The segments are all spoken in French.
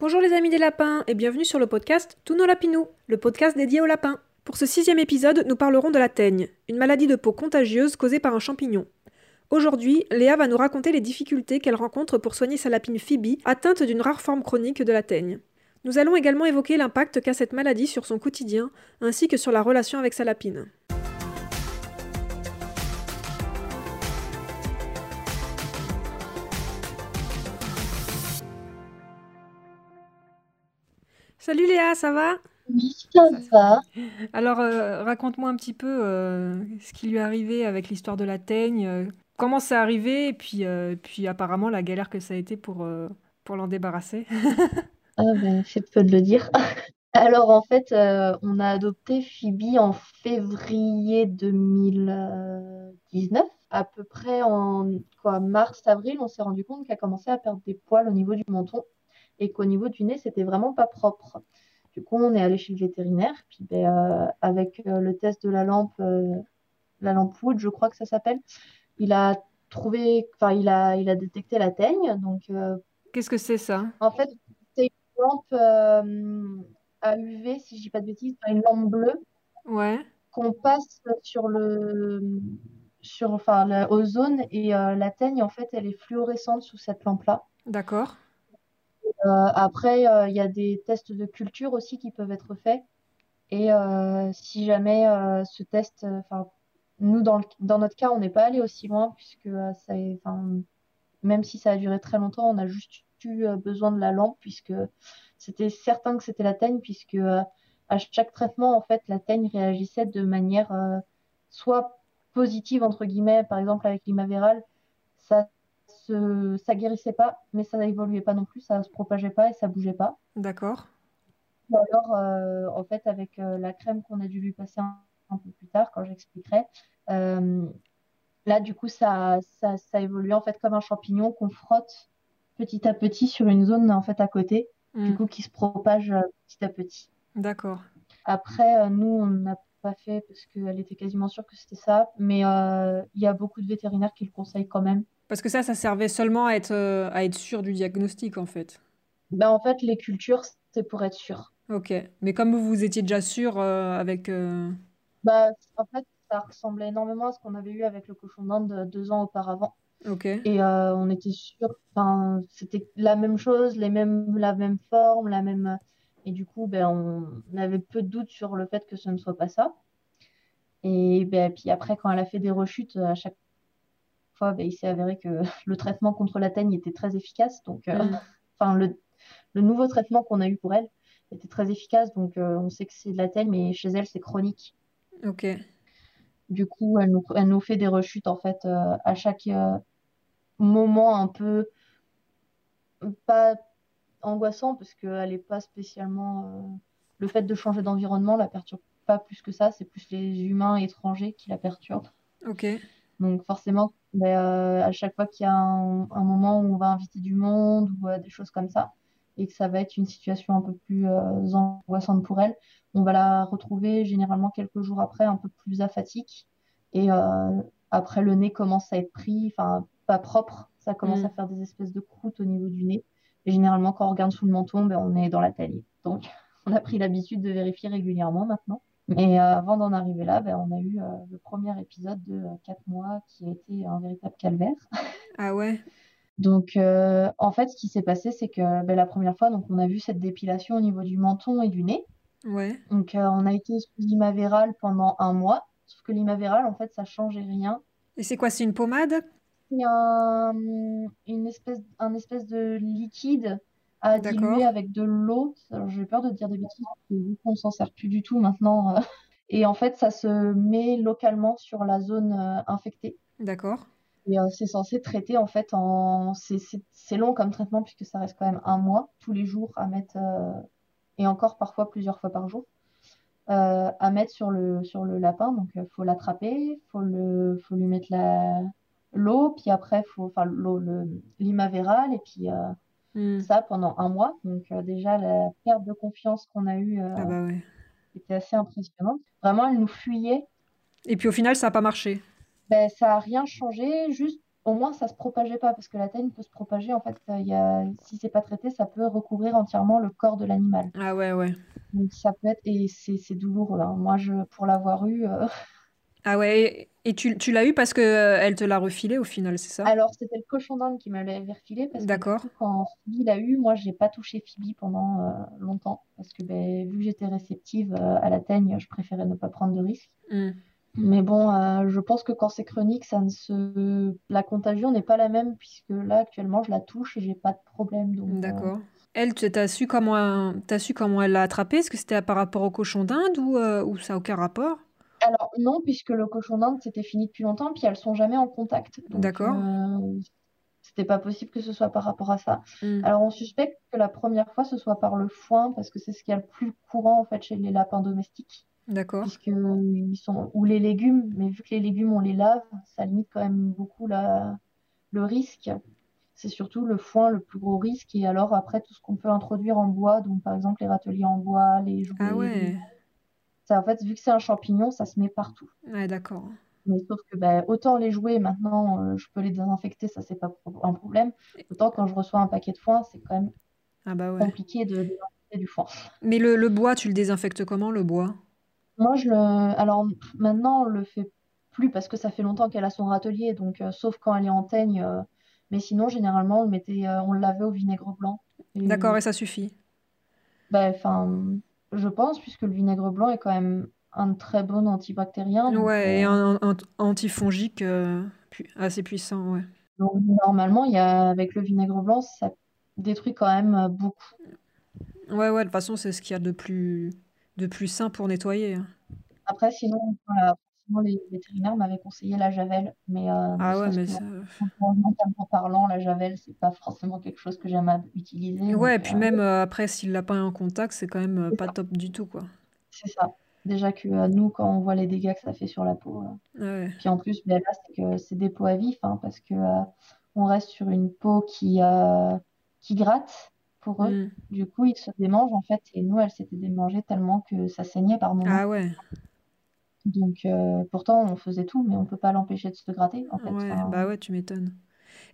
Bonjour les amis des lapins et bienvenue sur le podcast Tous nos lapinous, le podcast dédié aux lapins. Pour ce sixième épisode, nous parlerons de la teigne, une maladie de peau contagieuse causée par un champignon. Aujourd'hui, Léa va nous raconter les difficultés qu'elle rencontre pour soigner sa lapine Phoebe, atteinte d'une rare forme chronique de la teigne. Nous allons également évoquer l'impact qu'a cette maladie sur son quotidien, ainsi que sur la relation avec sa lapine. Salut Léa, ça va? Oui, ça va. Alors, euh, raconte-moi un petit peu euh, ce qui lui est arrivé avec l'histoire de la teigne, euh, comment c'est arrivé, et puis, euh, puis apparemment la galère que ça a été pour, pour l'en débarrasser. Ah ben, c'est peu de le dire. Alors en fait, on a adopté Phoebe en février 2019. À peu près en quoi, mars-avril, on s'est rendu compte qu'elle commençait à perdre des poils au niveau du menton et qu'au niveau du nez, c'était vraiment pas propre. Du coup, on est allé chez le vétérinaire. Puis ben, euh, avec euh, le test de la lampe, euh, la lampe Wood, je crois que ça s'appelle, il a trouvé, enfin il a, il a détecté la teigne. Donc Qu'est-ce que c'est ça? en fait, c'est une lampe à UV, si je dis pas de bêtises, une lampe bleue Ouais, qu'on passe sur le sur enfin la ozone et euh, la teigne en fait elle est fluorescente sous cette lampe-là. d'accord. Euh, après euh, il y a des tests de culture aussi qui peuvent être faits. Et euh, si jamais euh, ce test euh, enfin nous dans notre cas on n'est pas allé aussi loin puisque euh, ça est- même si ça a duré très longtemps on a juste eu euh, besoin de la lampe puisque c'était certain que c'était la teigne puisque euh, à chaque traitement en fait la teigne réagissait de manière euh, soit positive entre guillemets par exemple avec l'imavéral ça se ça guérissait pas mais ça n'évoluait pas non plus ça se propageait pas et ça bougeait pas D'accord. ou alors euh, en fait avec euh, la crème qu'on a dû lui passer un, un peu plus tard quand j'expliquerai euh, là du coup ça ça ça évolue en fait comme un champignon qu'on frotte petit à petit sur une zone en fait à côté du Hmm, coup qui se propage petit à petit d'accord. Après, nous, on n'a pas fait parce qu'elle était quasiment sûre que c'était ça, mais euh, il y a beaucoup de vétérinaires qui le conseillent quand même. Parce que ça, ça servait seulement à être, euh, à être sûr du diagnostic, en fait. Ben, en fait, les cultures, c'est pour être sûr. Ok. Mais comme vous étiez déjà sûr euh, avec... euh, Bah, en fait, ça ressemblait énormément à ce qu'on avait eu avec le cochon d'Inde deux ans auparavant. Ok. Et euh, on était sûr, enfin, c'était la même chose, les mêmes, la même forme, la même. Et du coup, ben, on avait peu de doutes sur le fait que ce ne soit pas ça. Et ben, puis après, quand elle a fait des rechutes, à chaque fois, ben, il s'est avéré que le traitement contre la teigne était très efficace. Donc, euh, Hmm, enfin, le, le nouveau traitement qu'on a eu pour elle était très efficace. Donc, euh, on sait que c'est de la teigne, mais chez elle, c'est chronique. ok. Du coup, elle nous, elle nous fait des rechutes, en fait, euh, à chaque moment un peu pas angoissant, parce qu'elle n'est pas spécialement. le fait de changer d'environnement la perturbe pas plus que ça. C'est plus les humains étrangers qui la perturbent. Ok. Donc forcément, ben, euh, à chaque fois qu'il y a un, un moment où on va inviter du monde ou euh, des choses comme ça, et que ça va être une situation un peu plus euh, angoissante pour elle, on va la retrouver généralement quelques jours après, un peu plus aphatique. Et euh, après, le nez commence à être pris, enfin, pas propre, ça commence Hmm, à faire des espèces de croûtes au niveau du nez. Et généralement, quand on regarde sous le menton, ben, on est dans la. Donc, on a pris l'habitude de vérifier régulièrement maintenant. Mais euh, avant d'en arriver là, ben, on a eu euh, le premier épisode de euh, 4 mois qui a été un véritable calvaire. Ah ouais. Donc, euh, en fait, ce qui s'est passé, c'est que ben, la première fois, donc, on a vu cette dépilation au niveau du menton et du nez. Ouais. Donc, euh, on a été sous l'imavéral pendant un mois. Sauf que l'imavéral, en fait, ça changeait rien. Et c'est quoi, c'est une pommade? C'est un, une espèce, un espèce de liquide à diluer avec de l'eau. J'ai peur de dire des bêtises, vu qu'on s'en sert plus du tout maintenant. euh, Et en fait, ça se met localement sur la zone euh, infectée. D'accord. Et euh, c'est censé traiter en fait en. C'est long comme traitement puisque ça reste quand même un mois, tous les jours à mettre, et encore parfois plusieurs fois par jour, à mettre sur le, sur le lapin. Donc il faut l'attraper, faut le, faut lui mettre la, l'eau, puis après, faut, enfin l'eau, le, et puis euh, Hmm. ça pendant un mois. Donc euh, déjà, la perte de confiance qu'on a eue euh, Ah bah ouais. était assez impressionnante. Vraiment, elle nous fuyait. Et puis au final, ça n'a pas marché. Ben, ça a rien changé, juste au moins ça se propageait pas, parce que la teigne peut se propager, en fait, il y a... si c'est pas traité, ça peut recouvrir entièrement le corps de l'animal. Ah ouais, ouais. Donc ça peut être, et c'est douloureux. hein. Moi, je, pour l'avoir eu, euh, Ah ouais, et tu, tu l'as eu parce que euh, elle te l'a refilé au final, c'est ça? alors c'était le cochon d'Inde qui me l'avait refilé, parce que coup, quand Phoebe l'a eu, moi, j'ai pas touché Phoebe pendant euh, longtemps, parce que ben, vu que j'étais réceptive euh, à la teigne, je préférais ne pas prendre de risques. Hmm. Mais bon, euh, je pense que quand c'est chronique, ça ne se... la contagion n'est pas la même, puisque là, actuellement, je la touche et j'ai pas de problème. D'accord. Elle, tu as su comment, t'as su comment elle l'a attrapé? Est-ce que c'était par rapport au cochon d'Inde ou, ou ça n'a aucun rapport? Alors non, puisque le cochon d'Inde, c'était fini depuis longtemps, puis elles sont jamais en contact. D'accord. euh, c'était pas possible que ce soit par rapport à ça. Hmm. Alors, on suspecte que la première fois, ce soit par le foin, parce que c'est ce qui est le plus courant, en fait, chez les lapins domestiques. D'accord. puisque ils sont ou les légumes, mais vu que les légumes on les lave, ça limite quand même beaucoup la, le risque. C'est surtout le foin le plus gros risque et alors après tout ce qu'on peut introduire en bois, donc par exemple les râteliers en bois, les Ah jouets, les... ouais. En fait vu que c'est un champignon, ça se met partout. Ouais, d'accord. Mais sauf que ben, autant les jouets maintenant, euh, je peux les désinfecter, ça c'est pas pro- un problème. Autant quand je reçois un paquet de foin, c'est quand même Ah bah ouais. compliqué de désinfecter du foin. Mais le, le bois, tu le désinfectes comment, le bois? Moi, je le... Alors maintenant, on le fait plus parce que ça fait longtemps qu'elle a son râtelier, donc euh, sauf quand elle est en teigne. euh, Mais sinon, généralement, on le mettait, on le lavait au vinaigre blanc. D'accord, Et et ça suffit? ben, enfin, je pense, puisque le vinaigre blanc est quand même un très bon antibactérien, Ouais, et euh, un, un- antifongique euh, assez puissant, ouais. donc normalement, il y a avec le vinaigre blanc, ça détruit quand même euh, beaucoup. Ouais, ouais, de toute façon, c'est ce qu'il y a de plus, de plus sain pour nettoyer. hein. Après, sinon, voilà, sinon, les vétérinaires m'avaient conseillé la javel, mais euh, Ah ouais, mais ça... parlant, la javel, c'est pas forcément quelque chose que j'aime à utiliser, Ouais, et puis euh, même euh, après, s'il l'a pas en contact, c'est quand même euh, pas ça. top du tout, quoi. C'est ça. Déjà que nous, quand on voit les dégâts que ça fait sur la peau, Ouais. puis en plus, ben là, c'est que c'est des peaux à vif, hein, parce que on reste sur une peau qui, qui gratte pour eux. Hmm. Du coup, ils se démangent en fait, et nous, elle s'était démangée tellement que ça saignait par moments. Ah ouais, Donc, euh, pourtant, on faisait tout, mais on peut pas l'empêcher de se gratter, en fait. ouais, Enfin, bah ouais, tu m'étonnes.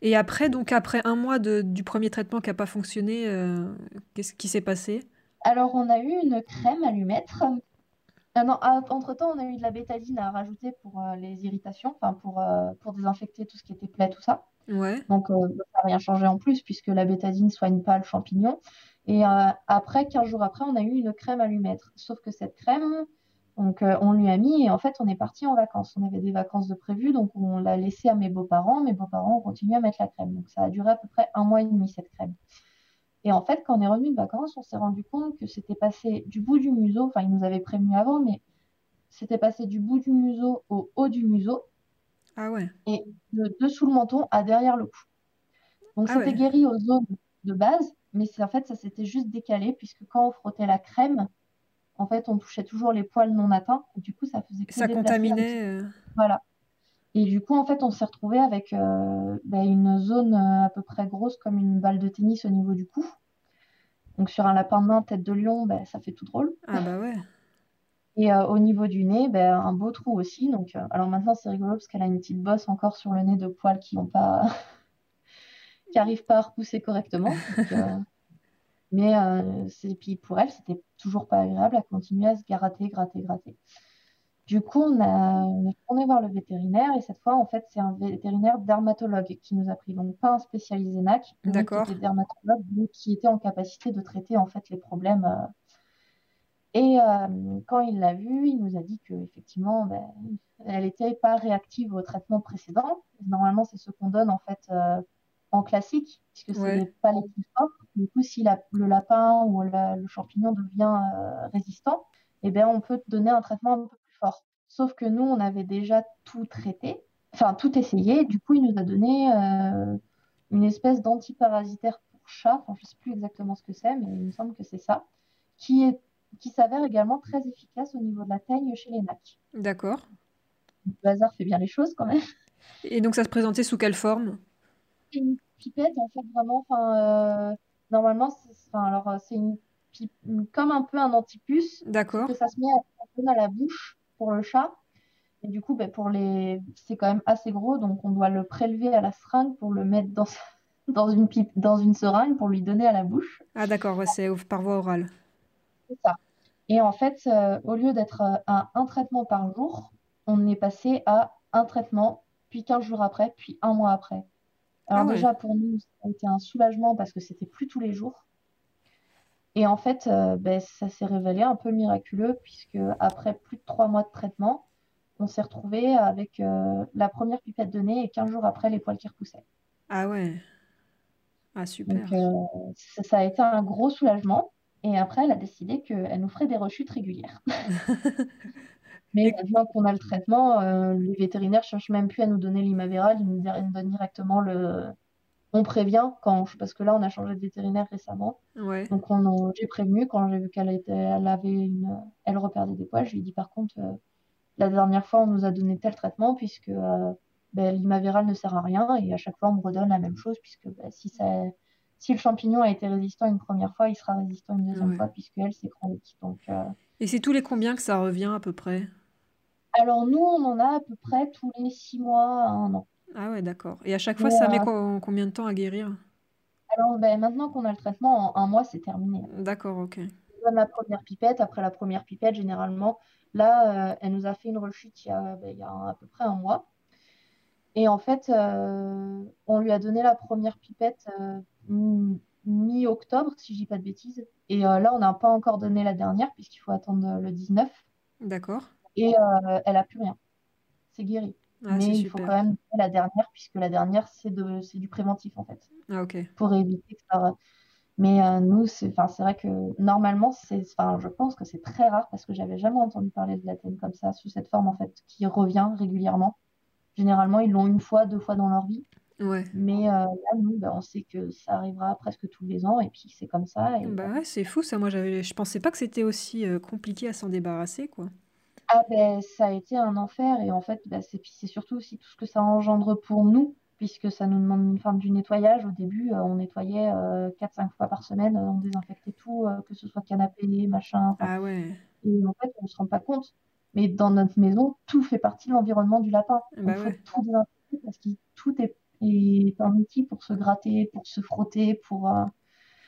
Et après, donc après un mois de, du premier traitement qui n'a pas fonctionné, euh, qu'est-ce qui s'est passé? Alors, on a eu une crème à lui mettre. Ah non, entre-temps, on a eu de la bétadine à rajouter pour euh, les irritations, enfin pour, euh, pour désinfecter tout ce qui était plaie, tout ça. Ouais, Donc, euh, ça n'a rien changé en plus, puisque la bétadine ne soigne pas le champignon. Et euh, après, 15 jours après, on a eu une crème à lui mettre. Sauf que cette crème, donc, euh, on lui a mis, et en fait, on est parti en vacances. On avait des vacances de prévues, donc on l'a laissé à mes beaux-parents. Mes beaux-parents ont continué à mettre la crème. Donc, ça a duré à peu près un mois et demi, cette crème. Et en fait, quand on est revenu de vacances, on s'est rendu compte que c'était passé du bout du museau, enfin, ils nous avaient prévenu avant, mais c'était passé du bout du museau au haut du museau ah ouais, et de dessous le menton à derrière le cou. Donc, ah c'était ouais. guéri aux zones de base, mais en fait, ça s'était juste décalé, puisque quand on frottait la crème, en fait, on touchait toujours les poils non atteints, et du coup, ça faisait que ça contaminait. euh, Voilà. Et du coup, en fait, on s'est retrouvé avec euh, bah, une zone euh, à peu près grosse comme une balle de tennis au niveau du cou. Donc, sur un lapin nain, tête de lion, bah, ça fait tout drôle. Ah bah ouais. Et euh, au niveau du nez, bah, un beau trou aussi. Donc, euh, alors maintenant, c'est rigolo parce qu'elle a une petite bosse encore sur le nez de poils qui ont pas, qui arrivent pas à repousser correctement. Donc, mais euh, puis pour elle, c'était toujours pas agréable. Elle continuait à se gratter, gratter, gratter. Du coup, on a, on est retourné voir le vétérinaire et cette fois, en fait, c'est un vétérinaire dermatologue qui nous a pris, donc pas un spécialisé NAC, mais qui était dermatologue, donc qui était en capacité de traiter en fait les problèmes. euh. Et euh, quand il l'a vue, il nous a dit que effectivement, ben, elle n'était pas réactive au traitement précédent. Normalement, c'est ce qu'on donne en fait en classique, puisque c'est Ouais. les- pas les plus forts. Du coup, si la- le lapin ou la- le champignon devient euh, résistant, eh bien, on peut donner un traitement un peu plus fort. Sauf que nous, on avait déjà tout traité, enfin tout essayé. Du coup, il nous a donné euh, une espèce d'antiparasitaire pour chat. Enfin, je ne sais plus exactement ce que c'est, mais il me semble que c'est ça, qui est, qui s'avère également très efficace au niveau de la teigne chez les nacs. D'accord. Le hasard fait bien les choses quand même. Et donc ça se présentait sous quelle forme? Une pipette, en fait, vraiment. Enfin, euh, normalement, c'est enfin, alors, euh, c'est une pipe- comme un peu un antipuce, D'accord. que ça se met à, à la bouche pour le chat. Et du coup, ben, pour les... c'est quand même assez gros, donc on doit le prélever à la seringue pour le mettre dans, dans une pipe, dans une seringue pour lui donner à la bouche. Ah d'accord, ouais, c'est par voie orale. C'est ça. Et en fait, euh, au lieu d'être euh, à un traitement par jour, on est passé à un traitement, puis 15 jours après, puis un mois après. Alors Ah ouais. déjà, pour nous, ça a été un soulagement parce que c'était plus tous les jours. Et en fait, euh, ben, ça s'est révélé un peu miraculeux puisque après plus de trois mois de traitement, on s'est retrouvé avec euh, la première pipette de nez et 15 jours après, les poils qui repoussaient. Ah ouais. Ah Donc super. euh, ça, ça a été un gros soulagement. Et après, elle a décidé qu'elle nous ferait des rechutes régulières. Mais Et maintenant qu'on a le traitement, euh, les vétérinaires cherchent même plus à nous donner l'Imaveral, ils nous donnent directement le... On prévient quand... Parce que là, on a changé de vétérinaire récemment. ouais. Donc on j'ai prévenu quand j'ai vu qu'elle était... elle avait une... Elle reperdait des poils. Je lui ai dit par contre, euh, la dernière fois, on nous a donné tel traitement puisque euh, ben, l'Imaveral ne sert à rien et à chaque fois, on me redonne la même chose puisque ben, si ça... si le champignon a été résistant une première fois, il sera résistant une deuxième Ouais. fois puisque elle, c'est chronique. Donc... euh, Et c'est tous les combien que ça revient à peu près? Alors nous, on en a à peu près tous les six mois à un an. Ah ouais, d'accord. Et à chaque fois, ça met euh, co- combien de temps à guérir? alors ben, maintenant qu'on a le traitement, en un mois, c'est terminé. D'accord, ok. On donne la première pipette. Après la première pipette, généralement, là, euh, elle nous a fait une rechute il y a, ben, il y a à peu près un mois. Et en fait, euh, on lui a donné la première pipette euh, mi- mi-octobre, si je dis pas de bêtises. Et euh, là, on n'a pas encore donné la dernière, puisqu'il faut attendre le 19. D'accord. Et euh, elle a plus rien. C'est guéri. Ah, Mais il faut quand même donner la dernière, puisque la dernière, c'est de, c'est du préventif, en fait. Ah, pour éviter que ça. Mais euh, nous, c'est enfin, c'est vrai que normalement, c'est, enfin, je pense que c'est très rare parce que j'avais jamais entendu parler de la teigne comme ça, sous cette forme en fait, qui revient régulièrement. Généralement, ils l'ont une fois, deux fois dans leur vie. Ouais. Mais euh, là, nous, ben, on sait que ça arrivera presque tous les ans et puis c'est comme ça. Et, Bah ouais, c'est fou ça. Moi, j'avais, je pensais pas que c'était aussi compliqué à s'en débarrasser, quoi. Ah ben, ça a été un enfer et en fait, ben, c'est puis c'est surtout aussi tout ce que ça engendre pour nous, puisque ça nous demande une fin du nettoyage. Au début, euh, on nettoyait euh, 4-5 fois par semaine, euh, on désinfectait tout, euh, que ce soit canapé, machin. enfin, Ah ouais. Et en fait, on se rend pas compte. Mais dans notre maison, tout fait partie de l'environnement du lapin. Bah Donc, faut ouais. tout désinfecter parce que tout est, est un outil pour se gratter, pour se frotter, pour... euh,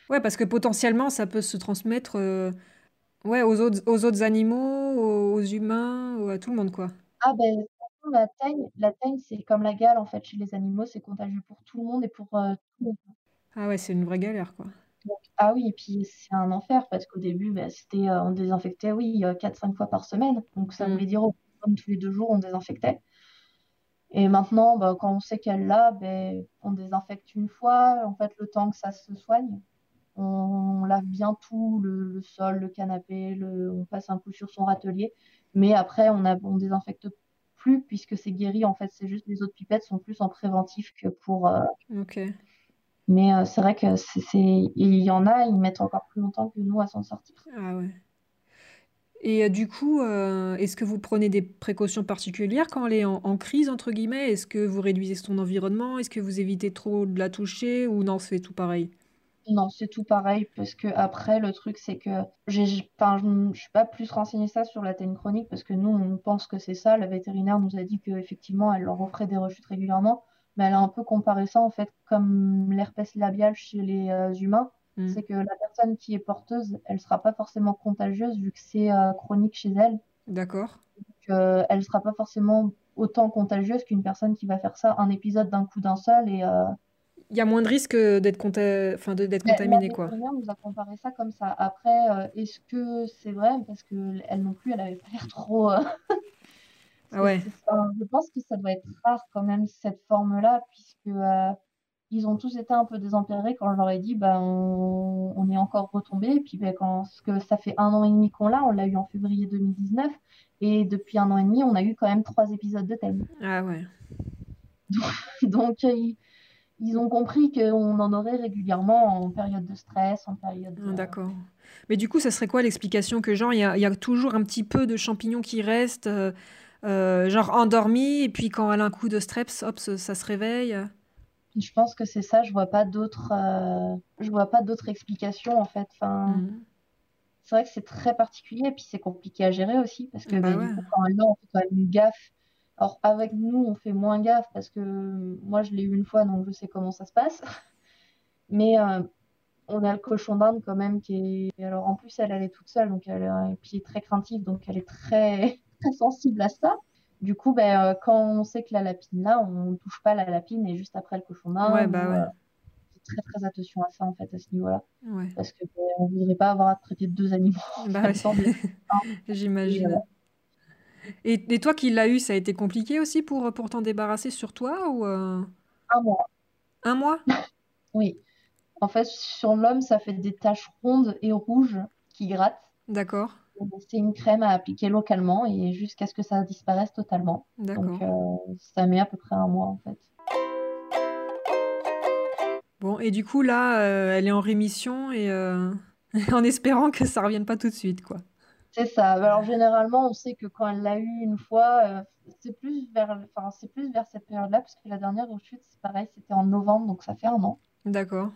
Ouais, parce que potentiellement, ça peut se transmettre euh, ouais, aux autres, aux autres animaux, aux, humains, ou à tout le monde, quoi. Ah ben, la teigne, la teigne, c'est comme la gale, en fait, chez les animaux, c'est contagieux pour tout le monde et pour euh, tout le monde. Ah ouais, c'est une vraie galère, quoi. Donc, ah oui, et puis c'est un enfer parce qu'au début, ben, c'était, euh, on désinfectait, oui, 4-5 fois par semaine. Donc ça Mm. voulait dire au minimum tous les deux jours, on désinfectait. Et maintenant, ben, quand on sait qu'elle l'a, ben, on désinfecte une fois. En fait, le temps que ça se soigne, on lave bien tout, le, le sol, le canapé, le, on passe un coup sur son râtelier. Mais après, on a, on désinfecte plus puisque c'est guéri. En fait, c'est juste les autres pipettes sont plus en préventif que pour. euh, Ok. mais euh, c'est vrai que c'est, c'est- il y en a, ils mettent encore plus longtemps que nous à s'en sortir. Ah ouais. Et euh, du coup, euh, est-ce que vous prenez des précautions particulières quand elle est en, en crise, entre guillemets? Est-ce que vous réduisez son environnement? Est-ce que vous évitez trop de la toucher? Ou non, c'est tout pareil? Non, c'est tout pareil parce que après le truc c'est que j'ai, enfin, je ne suis pas plus renseignée ça sur la teigne chronique parce que nous on pense que c'est ça. Le vétérinaire nous a dit qu'effectivement elle leur offrait des rechutes régulièrement, mais elle a un peu comparé ça en fait comme l'herpès labial chez les euh, humains. Hmm. C'est que la personne qui est porteuse, elle sera pas forcément contagieuse vu que c'est euh, chronique chez elle. D'accord. Euh, elle sera pas forcément autant contagieuse qu'une personne qui va faire ça un épisode d'un coup d'un seul et euh, Il y a moins de risques d'être conta- enfin, d'être contaminé, quoi. vétérinaire nous a comparé ça comme ça. Après, euh, est-ce que c'est vrai? Parce que elle non plus, elle avait pas l'air trop. euh, Ah ouais. enfin, je pense que ça doit être rare quand même cette forme-là, puisque euh, ils ont tous été un peu désempérés quand je leur ai dit, bah, on, on est encore retombé. Et puis, bah, quand parce que ça fait un an et demi qu'on l'a, on l'a eu en février 2019, et depuis un an et demi, on a eu quand même trois épisodes de teigne. Ah ouais. Donc, euh, ils, ils ont compris qu'on en aurait régulièrement en période de stress, en période Ah, de... D'accord. Mais du coup, ça serait quoi l'explication que genre il y a, il y a toujours un petit peu de champignons qui restent, euh, euh, genre endormi, et puis quand elle a un coup de streps, hop, ça, ça se réveille? Je pense que c'est ça, je vois pas d'autres euh, je vois pas d'autres explications en fait. Enfin, Mhm. c'est vrai que c'est très particulier et puis c'est compliqué à gérer aussi parce que Bah bah, ouais. coup, quand elle a, on fait quand même une gaffe Alors avec nous, on fait moins gaffe parce que moi, je l'ai eu une fois, donc je sais comment ça se passe. Mais euh, on a le cochon d'Inde quand même qui est... Alors en plus, elle, elle est toute seule, donc elle a un pied très craintif, donc elle est très, très sensible à ça. Du coup, ben, euh, quand on sait que la lapine là, on ne touche pas la lapine et juste après le cochon d'Inde. Ouais, bah ouais. euh, très très attention à ça en fait à ce niveau-là. Ouais. Parce que ben, on voudrait pas avoir à traiter deux animaux Bah J'imagine. Et, et toi qui l'as eu, ça a été compliqué aussi pour, pour t'en débarrasser sur toi ou euh, Un mois, un mois? oui. En fait, sur l'homme, ça fait des taches rondes et rouges qui grattent. D'accord, C'est une crème à appliquer localement et jusqu'à ce que ça disparaisse totalement. Donc, d'accord. euh, ça met à peu près un mois en fait. Bon, et du coup là, euh, elle est en rémission et en espérant que ça revienne pas tout de suite, quoi. C'est ça. Alors, généralement, on sait que quand elle l'a eu une fois, euh, c'est plus vers, enfin, c'est plus vers cette période-là, parce que la dernière rechute, c'est pareil, c'était en novembre, donc ça fait un an. D'accord.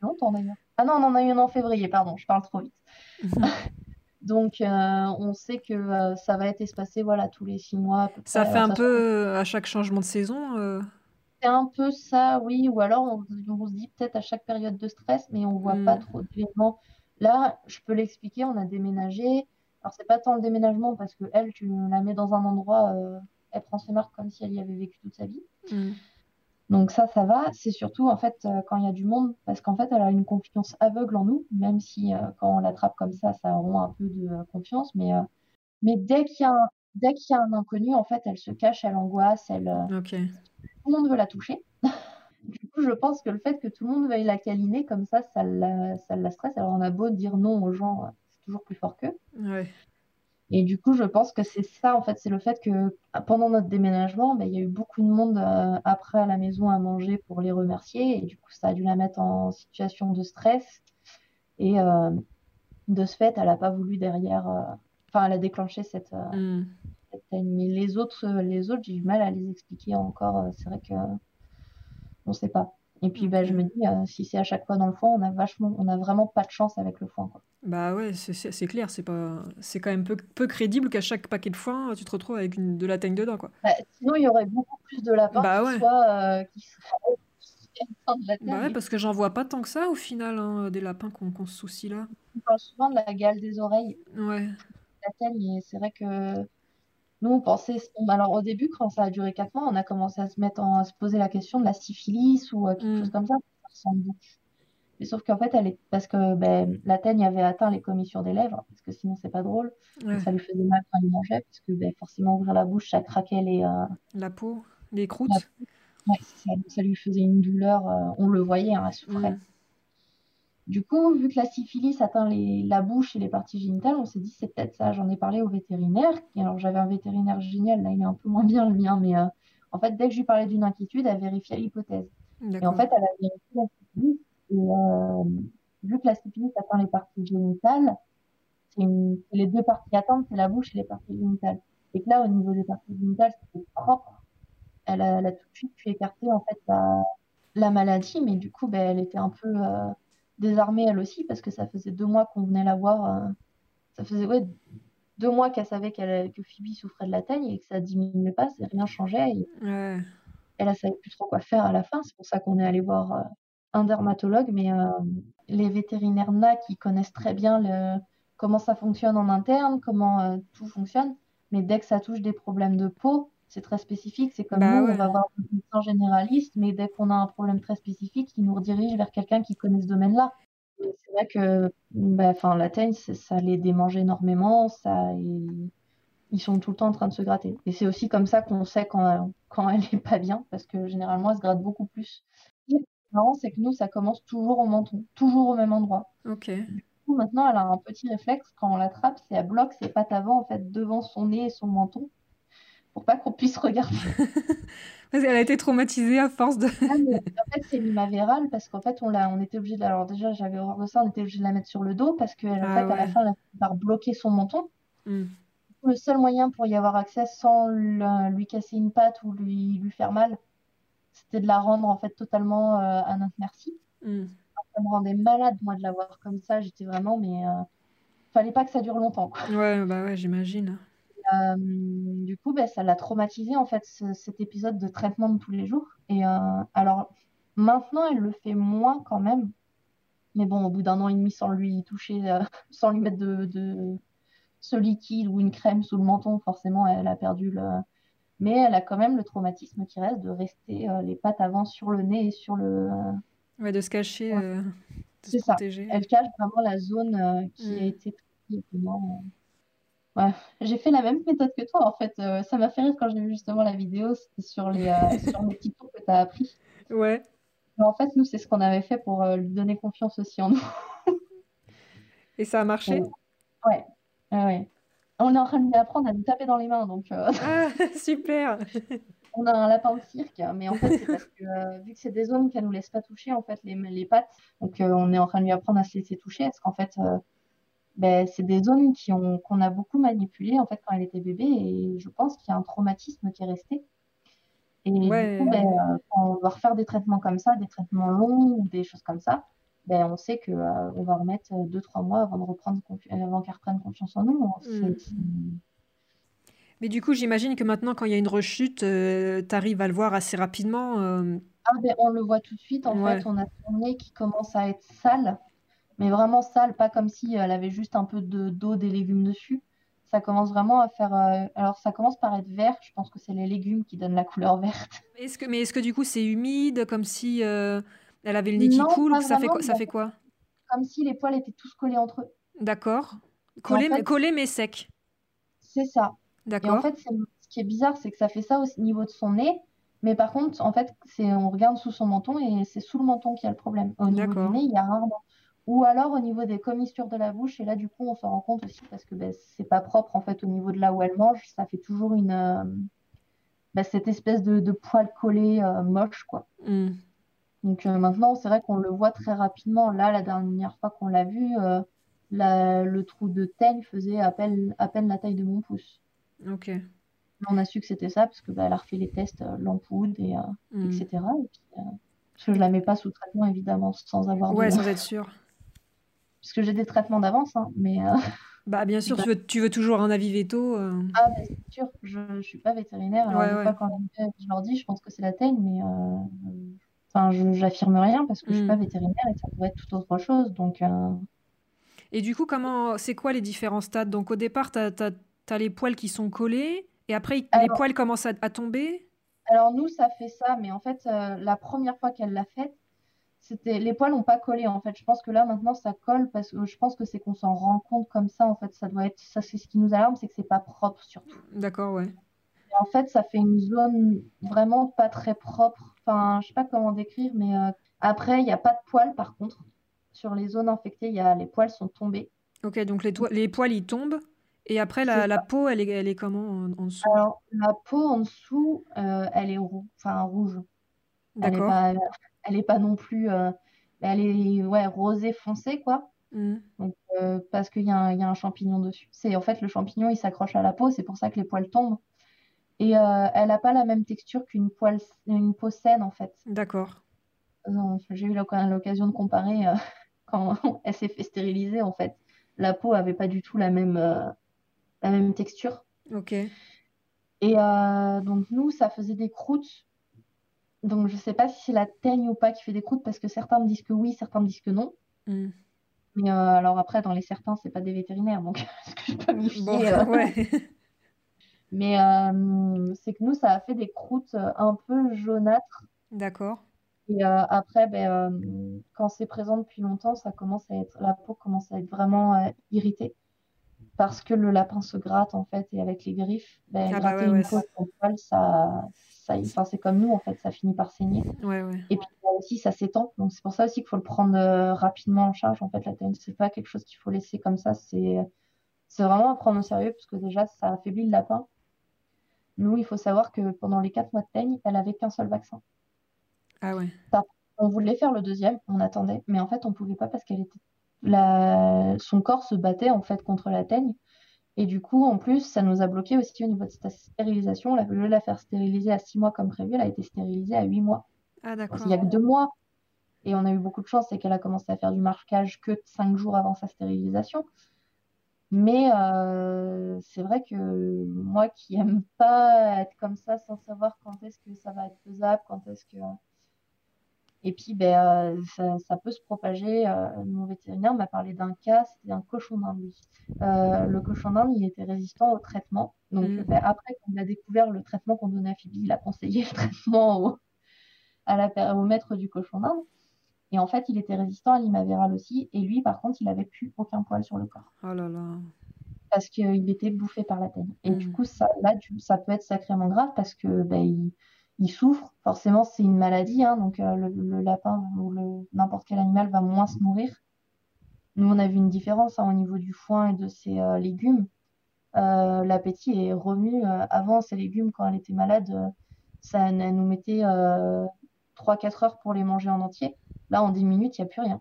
Longtemps d'ailleurs. Ah non, on en a eu une en février, pardon, je parle trop vite. Donc, euh, on sait que euh, ça va être espacé, voilà, tous les six mois à peu Ça près. fait un ça peu à chaque changement de saison. C'est un peu ça, oui, ou alors on, on se dit peut-être à chaque période de stress, mais on voit pas hmm, trop d'événements. Là, je peux l'expliquer, on a déménagé. Alors, c'est pas tant le déménagement parce que elle, tu la mets dans un endroit, euh, elle prend ses marques comme si elle y avait vécu toute sa vie. hmm. Donc ça, ça va. C'est surtout en fait euh, quand il y a du monde, parce qu'en fait, elle a une confiance aveugle en nous, même si euh, quand on l'attrape comme ça, ça rompt un peu de confiance. Mais, mais dès qu'il y a un, dès qu'il y a un inconnu, en fait, elle se cache, elle angoisse, elle, euh, Ok. tout le monde veut la toucher. Du coup, je pense que le fait que tout le monde veuille la câliner comme ça, ça la, ça la stresse. Alors, on a beau dire non aux gens, toujours plus fort qu'eux. Ouais. Et du coup, je pense que c'est ça, en fait, c'est le fait que euh, pendant notre déménagement, ben, il y a eu beaucoup de monde euh, après à la maison à manger pour les remercier. Et du coup, ça a dû la mettre en situation de stress. Et euh, de ce fait, elle n'a pas voulu derrière. euh, Enfin, elle a déclenché cette, cette teigne. Mais les autres, les autres, j'ai du mal à les expliquer encore. C'est vrai que on sait pas. Et puis, Ok. je me dis, euh, si c'est à chaque fois dans le foin, on a vachement, on a vraiment pas de chance avec le foin, quoi. Bah ouais, c'est clair, c'est pas, c'est quand même peu, peu crédible qu'à chaque paquet de foin, tu te retrouves avec une, de la teigne dedans, quoi. Bah, sinon, il y aurait beaucoup plus de lapins Bah qui ouais. soient, euh, qui Bah ouais, parce que j'en vois pas tant que ça au final, hein, des lapins qu'on se soucie là. On parle souvent de la gale des oreilles, Ouais. la teigne, et c'est vrai que nous, on pensait. Alors, au début, quand ça a duré 4 mois, on a commencé à se mettre en- à se poser la question de la syphilis ou euh, quelque chose Hmm. comme ça. Ça ressemble beaucoup. Mais sauf qu'en fait, elle est parce que ben, la teigne avait atteint les commissures des lèvres, parce que sinon, c'est pas drôle. Ouais. ça lui faisait mal quand il mangeait, parce que ben, forcément, ouvrir la bouche, ça craquait les, euh, La peau, les la- croûtes. ouais, ça, lui faisait une douleur. euh, on le voyait, hein, elle souffrait. Du coup, vu que la syphilis atteint les- la bouche et les parties génitales, on s'est dit c'est peut-être ça. J'en ai parlé au vétérinaire. Et alors j'avais un vétérinaire génial, là il est un peu moins bien le mien, mais euh, en fait dès que je lui parlais d'une inquiétude, elle vérifiait l'hypothèse. Et en fait elle a vérifié la syphilis. Et euh, vu que la syphilis atteint les parties génitales, c'est les deux parties atteintes, c'est la bouche et les parties génitales. Et que là au niveau des parties génitales, c'était propre. Elle a, elle a tout de suite pu écarter en fait la, la maladie, mais du coup ben, elle était un peu euh, désarmée elle aussi parce que ça faisait deux mois qu'on venait la voir. euh, ça faisait ouais, deux mois qu'elle savait qu'elle, que Phoebe souffrait de la teigne et que ça diminuait pas, c'est rien changeait. Et Ouais. elle ne savait plus trop quoi faire à la fin. C'est pour ça qu'on est allé voir euh, un dermatologue. Mais euh, les vétérinaires NA qui connaissent très bien le, comment ça fonctionne en interne, comment tout fonctionne. Mais dès que ça touche des problèmes de peau, c'est très spécifique. C'est comme Bah nous, on va voir un médecin généraliste, mais dès qu'on a un problème très spécifique, il nous redirige vers quelqu'un qui connaît ce domaine-là. C'est vrai que bah, la teigne, ça les démange énormément. Ça, ils, ils sont tout le temps en train de se gratter. Et c'est aussi comme ça qu'on sait quand, quand elle est pas bien, parce que généralement, elle se gratte beaucoup plus. Marrant, c'est que nous, ça commence toujours au menton, toujours au même endroit. Ok. Du coup, maintenant, elle a un petit réflexe quand on l'attrape, c'est elle bloque ses pattes avant, en fait, devant son nez et son menton, pour pas qu'on puisse regarder. Parce qu'elle a été traumatisée à force de. Ah, mais en fait, c'est l'imavéral parce qu'en fait, on l'a, on était obligé de, alors déjà, j'avais horreur de ça, on était obligé de la mettre sur le dos parce qu'en Ah fait, à la fin, elle a par bloquer son menton. Hmm. Le seul moyen pour y avoir accès sans le- lui casser une patte ou lui, lui faire mal, c'était de la rendre en fait totalement euh, à notre merci. Hmm. Ça me rendait malade, moi, de la voir comme ça. J'étais vraiment, mais euh, fallait pas que ça dure longtemps, quoi. Ouais, bah ouais, j'imagine. Euh, du coup, ben, ça l'a traumatisé en fait ce- cet épisode de traitement de tous les jours. Et euh, alors maintenant, elle le fait moins quand même. Mais bon, au bout d'un an et demi sans lui toucher, euh, sans lui mettre de, de ce liquide ou une crème sous le menton, forcément, elle a perdu le. Mais elle a quand même le traumatisme qui reste de rester les pattes avant sur le nez et sur le. Ouais, de se cacher, ouais. de se C'est ça. protéger. Elle cache vraiment la zone qui a Mm. été Ouais, j'ai fait la même méthode que toi en fait. Euh, ça m'a fait rire quand j'ai vu justement la vidéo sur les, euh, sur les petits cours que tu as appris. Ouais. Mais en fait, nous, c'est ce qu'on avait fait pour euh, lui donner confiance aussi en nous. Et ça a marché? Ouais, ouais. On est en train de lui apprendre à nous taper dans les mains. Donc, Ah, super! on a un lapin de cirque. Mais en fait, c'est parce que vu que c'est des zones qu'elle nous laisse pas toucher, en fait, les, les pattes, donc on est en train de lui apprendre à se laisser toucher. Parce qu'en fait, ben, c'est des zones qui ont, qu'on a beaucoup manipulées en fait, quand elle était bébé. Et je pense qu'il y a un traumatisme qui est resté. Et du coup, ben, euh, quand on doit refaire des traitements comme ça, des traitements longs ou des choses comme ça, ben, on sait que euh, on va remettre euh, deux, trois mois avant de reprendre confi- avant qu'elle reprenne confiance en nous. Mm. c'est- Mais du coup, j'imagine que maintenant, quand il y a une rechute, euh, t'arrives à le voir assez rapidement. euh, Ah, ben, on le voit tout de suite. En Ouais. fait, on a son nez qui commence à être sale, mais vraiment sale, pas comme si elle avait juste un peu de d'eau, des légumes dessus. Ça commence vraiment à faire. euh, Alors, ça commence par être vert. Je pense que c'est les légumes qui donnent la couleur verte. Est-ce que, mais est-ce que du coup, c'est humide, comme si euh, elle avait le nez qui Non, coule, ou ça fait ça fait quoi? Comme si les poils étaient tous collés entre eux. D'accord. Et en Collé, mais fait, collé mais sec. c'est ça. Et en D'accord. fait, c'est- ce qui est bizarre, c'est que ça fait ça au niveau de son nez. Mais par contre, en fait, c'est, on regarde sous son menton et c'est sous le menton qu'il y a le problème. Au niveau du D'accord. nez, il y a rarement. Ou alors au niveau des commissures de la bouche. Et là, du coup, on s'en rend compte aussi parce que ben, c'est pas propre en fait au niveau de là où elle mange. Ça fait toujours une, euh, ben, cette espèce de, de poil collé euh, moche, quoi. Hmm. Donc euh, maintenant, c'est vrai qu'on le voit très rapidement. Là, la dernière fois qu'on l'a vu, la- le trou de teigne faisait à peine, à peine la taille de mon pouce. Ok. On a su que c'était ça parce que bah, elle a refait les tests, l'ampoule et etc. Et puis, parce que je la mets pas sous traitement évidemment sans avoir de Ouais, sans être sûr. Parce que j'ai des traitements d'avance hein, mais euh, Bah, bien sûr, tu veux, tu veux toujours un avis veto. euh. ah bah, c'est sûr je, je suis pas vétérinaire alors Ouais, ouais. quand je, leur dis je pense que c'est la teigne mais euh, enfin je j'affirme rien parce que je suis Hmm. pas vétérinaire et ça pourrait être tout autre chose donc euh, Et du coup, comment, c'est quoi les différents stades? Donc, au départ, t'as, t'as, t'as les poils qui sont collés, et après, les poils commencent à, à tomber? alors nous ça fait ça mais en fait euh, la première fois qu'elle l'a fait c'était les poils n'ont pas collé en fait. Je pense que là maintenant ça colle parce que je pense que c'est qu'on s'en rend compte comme ça en fait. Ça doit être ça c'est ce qui nous alarme c'est que c'est pas propre surtout. D'accord, ouais. Et en fait ça fait une zone vraiment pas très propre. Enfin je sais pas comment décrire mais euh, après il n'y a pas de poils par contre. Sur les zones infectées y a les poils sont tombés. Ok, donc les, les poils, ils tombent, et après, la, la peau, elle est, elle est comment en, en dessous? alors la peau en dessous euh, elle est roux enfin rouge. D'accord. Elle est pas non plus euh, elle est ouais rosée foncée quoi Hmm. Donc, euh, parce qu'il y a un, il y a un champignon dessus. C'est en fait le champignon, il s'accroche à la peau, c'est pour ça que les poils tombent. Et euh, elle n'a pas la même texture qu'une une peau saine en fait. D'accord. J'ai eu l'oc- l'occasion de comparer euh, quand elle s'est fait stériliser en fait. La peau avait pas du tout la même, la même texture. Ok. Et donc nous, ça faisait des croûtes. Donc je sais pas si c'est la teigne ou pas qui fait des croûtes parce que certains me disent que oui, certains me disent que non. Hmm. Mais euh, alors après, dans les certains, c'est pas des vétérinaires, donc est-ce que je peux m'y Bon, fier? euh ouais. Mais euh, c'est que nous, ça a fait des croûtes un peu jaunâtres. D'accord. Et après, ben, quand c'est présent depuis longtemps, ça commence à être, la peau commence à être vraiment irritée. Parce que le lapin se gratte, en fait, et avec les griffes, ben, Ah bah gratter ouais, ouais. une peau sans poil, ça, ça, enfin, c'est comme nous, en fait, ça finit par saigner. Ouais, ouais. Et puis là aussi, ça s'étend. Donc c'est pour ça aussi qu'il faut le prendre euh, rapidement en charge. En fait, la teigne, c'est pas quelque chose qu'il faut laisser comme ça. C'est, c'est vraiment à prendre au sérieux parce que déjà, ça affaiblit le lapin. Nous, il faut savoir que pendant les quatre mois de teigne, elle avait qu'un seul vaccin. Ah ouais. On voulait faire le deuxième, on attendait, mais en fait, on pouvait pas parce qu'elle était, la... son corps se battait en fait contre la teigne. Et du coup, en plus, ça nous a bloqué aussi au niveau de sa stérilisation. On a la faire stériliser à six mois comme prévu. Elle a été stérilisée à huit mois. Ah Donc, il d'accord. n'y a que deux mois. Et on a eu beaucoup de chance, c'est qu'elle a commencé à faire du marquage que cinq jours avant sa stérilisation. Mais euh, c'est vrai que moi qui aime pas être comme ça sans savoir quand est-ce que ça va être faisable, quand est-ce que... Et puis, ben, euh, ça, peut se propager. Euh, mon vétérinaire m'a parlé d'un cas, c'était un cochon d'Inde, le cochon d'Inde, il était résistant au traitement. Donc, mm. ben, après, quand il a découvert le traitement qu'on donnait à Phoebe, il a conseillé le traitement au, à la, au maître du cochon d'Inde. Et en fait, il était résistant à l'imavéral aussi. Et lui, par contre, il avait plus aucun poil sur le corps. Oh là là. Parce qu'il était bouffé par la teigne. Et du hmm. coup, ça, là, ça peut être sacrément grave parce que ben, il, souffre. Forcément, c'est une maladie. Hein, donc, euh, le, lapin ou n'importe quel animal va moins se nourrir. Nous, on a vu une différence hein, au niveau du foin et de ses euh, légumes. Euh, l'appétit est revenu. avant, ses légumes, quand elle était malade, ça nous mettait 3-4 heures pour les manger en entier. Là, en 10 minutes, il n'y a plus rien.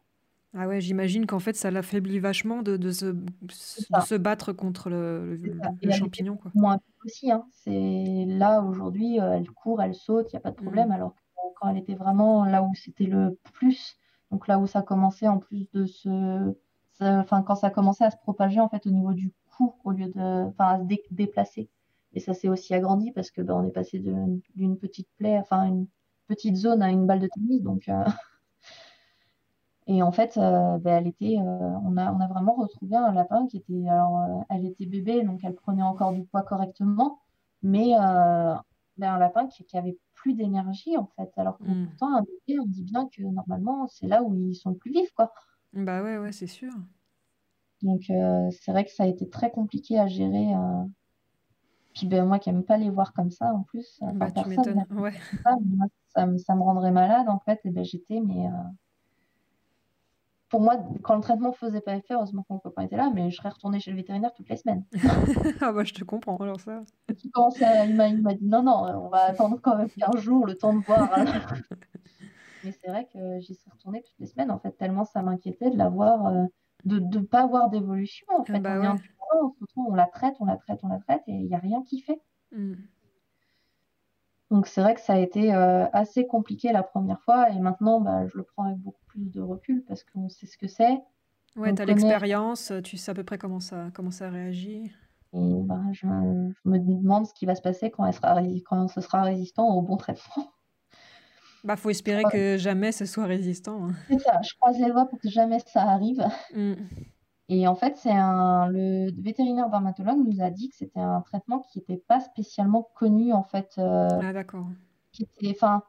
Ah ouais, j'imagine qu'en fait, ça l'affaiblit vachement de, de, se, de se battre contre le, le, champignon. Quoi. Moi aussi, hein. c'est là aujourd'hui, euh, elle court, elle saute, il n'y a pas de problème. Mm. Alors que quand elle était vraiment là où c'était le plus, donc là où ça commençait en plus de se. Enfin, quand ça commençait à se propager en fait au niveau du cou au lieu de. Enfin, à se déplacer. Et ça s'est aussi agrandi parce que ben, on est passé d'une petite plaie, enfin une petite zone à une balle de tennis. Donc. Euh, et en fait, euh, ben, elle était, euh, on, a, on a vraiment retrouvé un lapin qui était, alors, euh, elle était bébé, donc elle prenait encore du poids correctement, mais ben, un lapin qui, qui avait plus d'énergie en fait. Alors que hmm. pourtant, un bébé, on dit bien que normalement, c'est là où ils sont le plus vifs, quoi. Bah ouais, ouais, c'est sûr. Donc c'est vrai que ça a été très compliqué à gérer. Puis ben, moi qui n'aime pas les voir comme ça en plus, bah, tu m'étonnes, ouais. Ça, ça, me rendrait malade en fait, et ben j'étais mais pour moi, quand le traitement faisait pas effet, heureusement que mon copain était là, mais je serais retournée chez le vétérinaire toutes les semaines. ah bah je te comprends alors ça. il m'a dit non, non, on va attendre quand même 15 jours, le temps de voir. mais c'est vrai que j'y suis retournée toutes les semaines, en fait, tellement ça m'inquiétait de la voir, euh, de ne pas avoir d'évolution. En fait, bah on, on, on la traite, on la traite, on la traite, et il n'y a rien qui fait. Hmm. Donc c'est vrai que ça a été euh, assez compliqué la première fois et maintenant bah, je le prends avec beaucoup plus de recul parce qu'on sait ce que c'est. Ouais, tu as l'expérience, tu sais à peu près comment ça, comment ça réagit. Et bah, je, me demande ce qui va se passer quand, elle sera, quand ce sera résistant au bon traitement. Bah, faut espérer que jamais ce soit résistant. Hein. C'est ça, je croise les doigts pour que jamais ça arrive. Mm. Et en fait, c'est un, le vétérinaire dermatologue nous a dit que c'était un traitement qui n'était pas spécialement connu, en fait. Euh, ah, d'accord. enfin,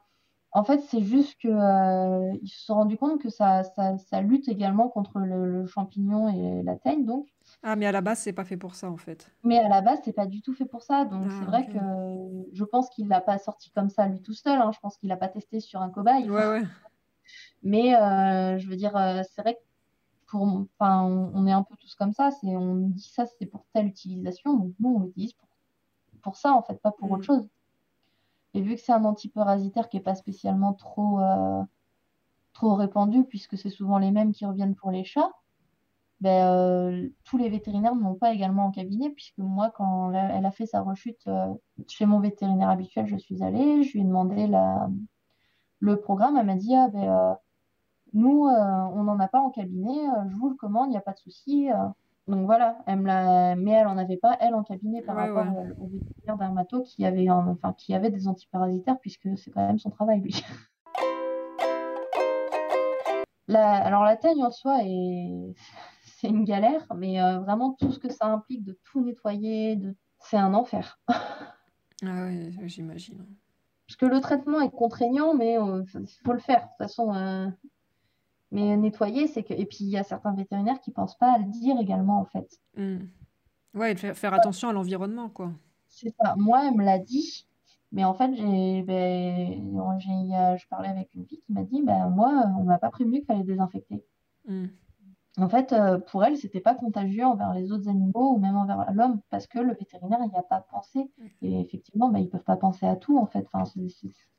en fait, c'est juste que euh, ils se sont rendus compte que ça, ça, ça lutte également contre le, champignon et la teigne, donc. Ah, mais à la base, c'est pas fait pour ça, en fait. Mais à la base, c'est pas du tout fait pour ça. Donc, ah, c'est vrai que je pense qu'il l'a pas sorti comme ça lui tout seul. Hein. Je pense qu'il l'a pas testé sur un cobaye. Ouais, ouais. Mais euh, je veux dire, c'est vrai que enfin, on, est un peu tous comme ça. C'est, on nous dit ça, c'est pour telle utilisation. Donc nous, on l'utilise pour, pour ça, en fait, pas pour autre mm. chose. Et vu que c'est un antiparasitaire qui n'est pas spécialement trop, euh, trop répandu, puisque c'est souvent les mêmes qui reviennent pour les chats, ben, euh, tous les vétérinaires n'ont pas également en cabinet, puisque moi, quand elle a fait sa rechute euh, chez mon vétérinaire habituel, je suis allée, je lui ai demandé la, le programme, elle m'a dit, ah ben nous, euh, on n'en a pas en cabinet, euh, je vous le commande, il n'y a pas de souci. Euh. Donc voilà, elle me mais elle n'en avait pas, elle, en cabinet par rapport au vétérinaire dermato qui avait, enfin, qui avait des antiparasitaires, puisque c'est quand même son travail, lui. Alors la teigne en soi, est... c'est une galère, mais vraiment tout ce que ça implique de tout nettoyer, de... c'est un enfer. ah ouais, j'imagine. Parce que le traitement est contraignant, mais il faut le faire. De toute façon, mais nettoyer, c'est que. Et puis, il y a certains vétérinaires qui pensent pas à le dire également, en fait. Hmm. Ouais, faire, faire attention à l'environnement, quoi. C'est ça. Moi, elle me l'a dit. Mais en fait, j'ai, ben, je parlais avec une fille qui m'a dit, ben, moi, on m'a pas prévenu qu'il fallait désinfecter. Hmm. En fait, euh, pour elle, c'était pas contagieux envers les autres animaux ou même envers l'homme parce que le vétérinaire n'y a pas pensé. Hmm. Et effectivement, ben, ils peuvent pas penser à tout, en fait. Enfin,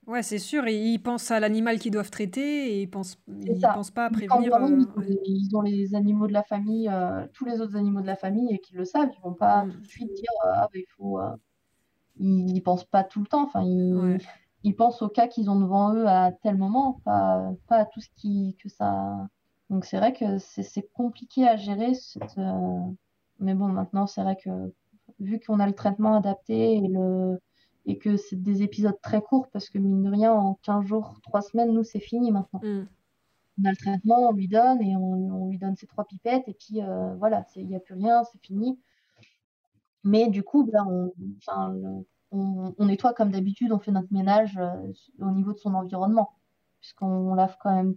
Ouais, c'est sûr. Et ils pensent à l'animal qu'ils doivent traiter et ils pensent, ils pensent pas à prévenir. Quand euh, ils ont les animaux de la famille, euh, tous les autres animaux de la famille et qu'ils le savent, ils vont pas mm. tout de suite dire ah ben, il faut. Ils, ils, pensent pas tout le temps. Enfin, ils, ils pensent au cas qu'ils ont devant eux à tel moment, pas, pas à tout ce qui que ça. Donc c'est vrai que c'est compliqué à gérer cette, mais bon, maintenant, c'est vrai que vu qu'on a le traitement adapté et, le, et que c'est des épisodes très courts, parce que mine de rien, en 15 jours, 3 semaines, nous, c'est fini maintenant. Mm. On a le traitement, on lui donne et on, on lui donne ses trois pipettes, et puis euh, voilà, il n'y a plus rien, c'est fini. Mais du coup, ben, on, enfin, on, on nettoie comme d'habitude, on fait notre ménage euh, au niveau de son environnement, puisqu'on lave quand même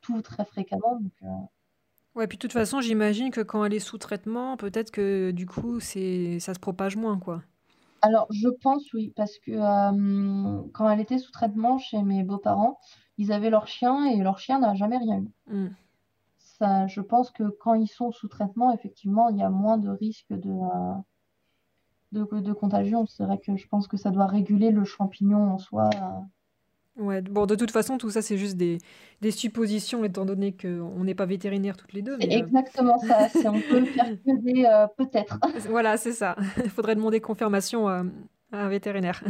tout très fréquemment. Donc, euh, Ouais, puis de toute façon, j'imagine que quand elle est sous traitement, peut-être que du coup, c'est ça se propage moins, quoi. Alors, je pense oui, parce que euh, quand elle était sous traitement chez mes beaux-parents, ils avaient leur chien et leur chien n'a jamais rien eu. Mm. Ça, je pense que quand ils sont sous traitement, effectivement, il y a moins de risques de, euh, de, de contagion. C'est vrai que je pense que ça doit réguler le champignon en soi. euh. Ouais, bon, de toute façon, tout ça, c'est juste des, des suppositions, étant donné qu'on n'est pas vétérinaire toutes les deux, C'est mais euh, exactement ça. C'est, on peut le faire des euh, peut-être. voilà, c'est ça. Il faudrait demander confirmation à, à un vétérinaire.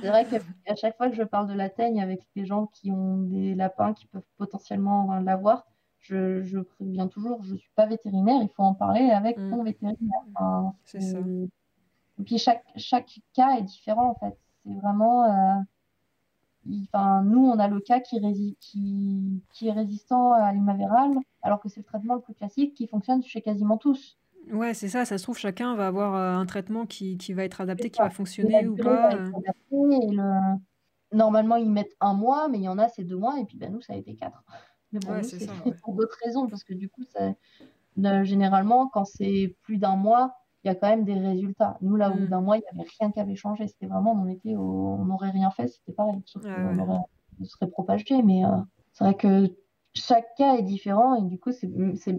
C'est vrai qu'à chaque fois que je parle de la teigne avec les gens qui ont des lapins qui peuvent potentiellement l'avoir, je, je préviens toujours, je ne suis pas vétérinaire, il faut en parler avec Mm. ton vétérinaire. Enfin, C'est ça. Et puis chaque, chaque cas est différent en fait. C'est vraiment... euh, Enfin, nous, on a le cas qui, rési- qui, qui est résistant à l'imavéral, alors que c'est le traitement le plus classique qui fonctionne chez quasiment tous. Ouais, c'est ça, ça se trouve, chacun va avoir euh, un traitement qui, qui va être adapté, qui va fonctionner ou pas. euh. le... Normalement, ils mettent un mois, mais il y en a, c'est deux mois. Et puis, ben, nous, ça a été quatre. Mais bon, Ouais, c'est ouais. pour d'autres raisons, parce que du coup, ça... le- généralement, quand c'est plus d'un mois, il y a quand même des résultats. Nous, là, au bout Mm. d'un mois, il n'y avait rien qui avait changé. C'était vraiment, on était au- on n'aurait rien fait, c'était pareil. Sauf qu'on aurait... on serait propagé. Mais euh, c'est vrai que chaque cas est différent. Et du coup, c'est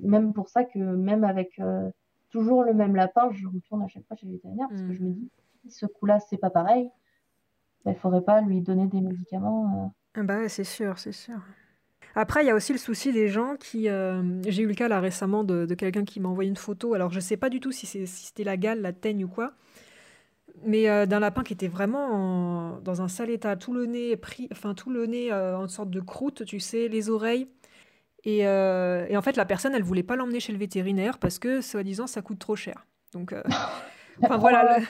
même pour ça que même avec euh, toujours le même lapin, je retourne à chaque fois chez le vétérinaire, parce que Mm. je me dis, ce coup-là, c'est pas pareil, il ne faudrait pas lui donner des médicaments. Ah bah c'est sûr, c'est sûr. Après, il y a aussi le souci des gens qui... euh, j'ai eu le cas là récemment de, de quelqu'un qui m'a envoyé une photo. Alors, je sais pas du tout si c'était la gale, la teigne ou quoi, mais euh, d'un lapin qui était vraiment en- dans un sale état, tout le nez pris, enfin tout le nez euh, en sorte de croûte, tu sais, les oreilles. Et, et en fait, la personne, elle voulait pas l'emmener chez le vétérinaire parce que, soi-disant, ça coûte trop cher. Donc, enfin voilà, le-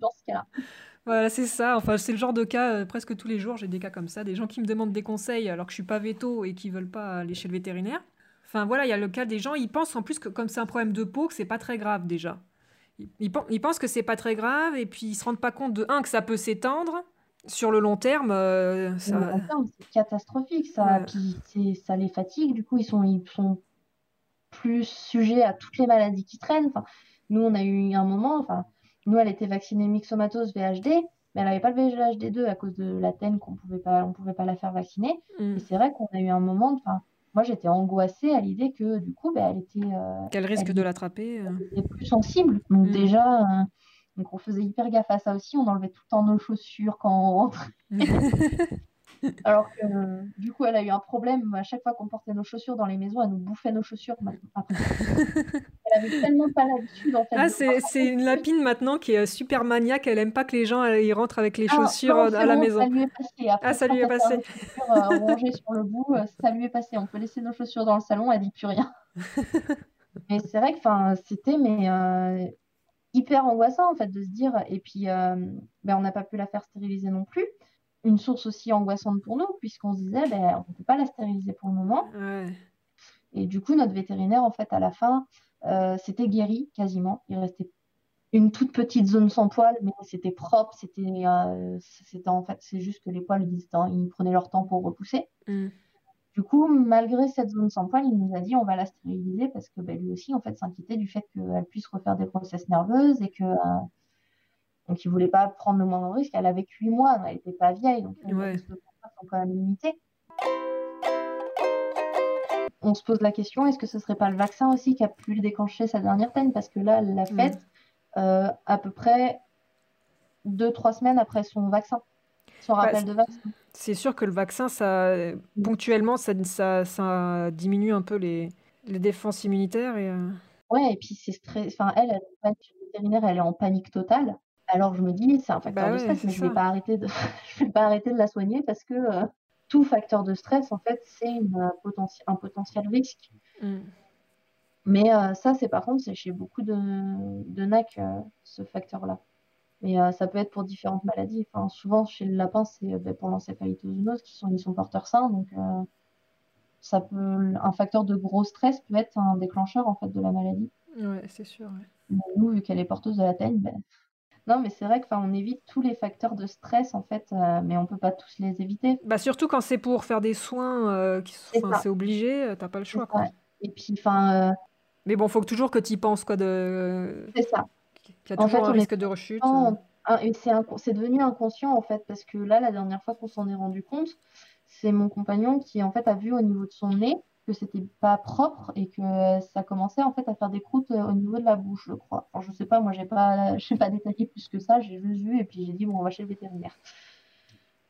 dans ce cas-là. Voilà, c'est ça. Enfin, c'est le genre de cas, euh, presque tous les jours, j'ai des cas comme ça, des gens qui me demandent des conseils alors que je suis pas veto et qui veulent pas aller chez le vétérinaire. Enfin voilà, il y a le cas des gens, ils pensent en plus que comme c'est un problème de peau, que c'est pas très grave déjà. Ils, ils ils pensent que c'est pas très grave et puis ils se rendent pas compte de un que ça peut s'étendre sur le long terme. euh, ça... terme, c'est catastrophique. Ça, Ouais. puis c'est- ça les fatigue. Du coup, ils sont, ils sont plus sujets à toutes les maladies qui traînent. Enfin, nous, on a eu un moment, enfin, nous, elle était vaccinée myxomatose VHD, mais elle n'avait pas le VHD2 à cause de la teigne qu'on pouvait pas, on pouvait pas la faire vacciner. Mm. Et c'est vrai qu'on a eu un moment, enfin, moi, j'étais angoissée à l'idée que, du coup, ben, elle était, euh, Quel risque elle de l'attraper euh? était plus sensible. Donc Mm. déjà, euh, donc on faisait hyper gaffe à ça aussi. On enlevait tout le temps nos chaussures quand on rentrait. Alors que euh, du coup, elle a eu un problème. À chaque fois qu'on portait nos chaussures dans les maisons, elle nous bouffait nos chaussures maintenant, après. Elle avait tellement pas l'habitude en fait Ah, c'est, une lapine maintenant qui est euh, super maniaque, elle aime pas que les gens euh, ils rentrent avec les Ah, chaussures non, euh, à la bon, maison. Ça lui est passé. Après, Ah, ça lui est passé. euh, rongée sur le bout, euh, ça lui est passé. On peut laisser nos chaussures dans le salon, elle dit plus rien. Mais c'est vrai que c'était mais euh, hyper angoissant en fait de se dire. Et puis, euh, ben, on n'a pas pu la faire stériliser non plus. Une source aussi angoissante pour nous, puisqu'on se disait, ben, on ne peut pas la stériliser pour le moment. Ouais. Et du coup, notre vétérinaire, en fait, à la fin, euh, c'était guéri quasiment. Il restait une toute petite zone sans poils, mais c'était propre. C'était, euh, c'était en fait, c'est juste que les poils, ils, ils prenaient leur temps pour repousser. Mm. Du coup, malgré cette zone sans poils, il nous a dit on va la stériliser parce que ben, lui aussi, en fait, s'inquiétait du fait qu'elle puisse refaire des grossesses nerveuses et que euh, donc il voulait pas prendre le moindre risque. Elle avait que 8 mois, elle n'était pas vieille, donc les Ouais. sont quand même limités. On se pose la question est-ce que ce serait pas le vaccin aussi qui a pu déclencher sa dernière teigne Parce que là, elle l'a Mm. faite euh, à peu près 2-3 semaines après son vaccin, son Bah, rappel c'est- de vaccin. C'est sûr que le vaccin, ça, ponctuellement, ça, ça, ça diminue un peu les, les défenses immunitaires. Et, euh, Ouais, et puis c'est stress. Enfin, elle, elle est vétérinaire, elle est en panique totale. Alors je me dis, c'est un facteur Bah de ouais, stress, mais je vais ça. pas arrêter de, je vais pas arrêter de la soigner parce que euh, tout facteur de stress, en fait, c'est une, euh, potenti- un potentiel risque. Mm. Mais euh, ça, c'est par contre, c'est chez beaucoup de, de NAC, euh, ce facteur-là. Mais ça peut être pour différentes maladies. Enfin, souvent, chez le lapin, c'est ben, pour l'encéphalitozoonose, qui sont, ils sont porteurs sains. Donc, ça peut, un facteur de gros stress peut être un déclencheur en fait, de la maladie. Ouais, c'est sûr. nous, vu qu'elle est porteuse de la teigne, ben... non, mais c'est vrai qu'on évite tous les facteurs de stress en fait, mais on peut pas tous les éviter. Bah, surtout quand c'est pour faire des soins, qui c'est obligé, t'as pas le choix. Quoi. Et puis, enfin, mais bon, il faut toujours que tu y penses, quoi, de... C'est ça. Qu'il y a toujours un risque de rechute. C'est devenu inconscient, en fait, parce que là, la dernière fois qu'on s'en est rendu compte, c'est mon compagnon qui, en fait, a vu au niveau de son nez que c'était pas propre et que ça commençait, en fait, à faire des croûtes euh, au niveau de la bouche, je crois. Je sais pas, moi, j'ai pas, je sais pas détaillé plus que ça, j'ai juste vu et puis j'ai dit, bon, on va chez le vétérinaire.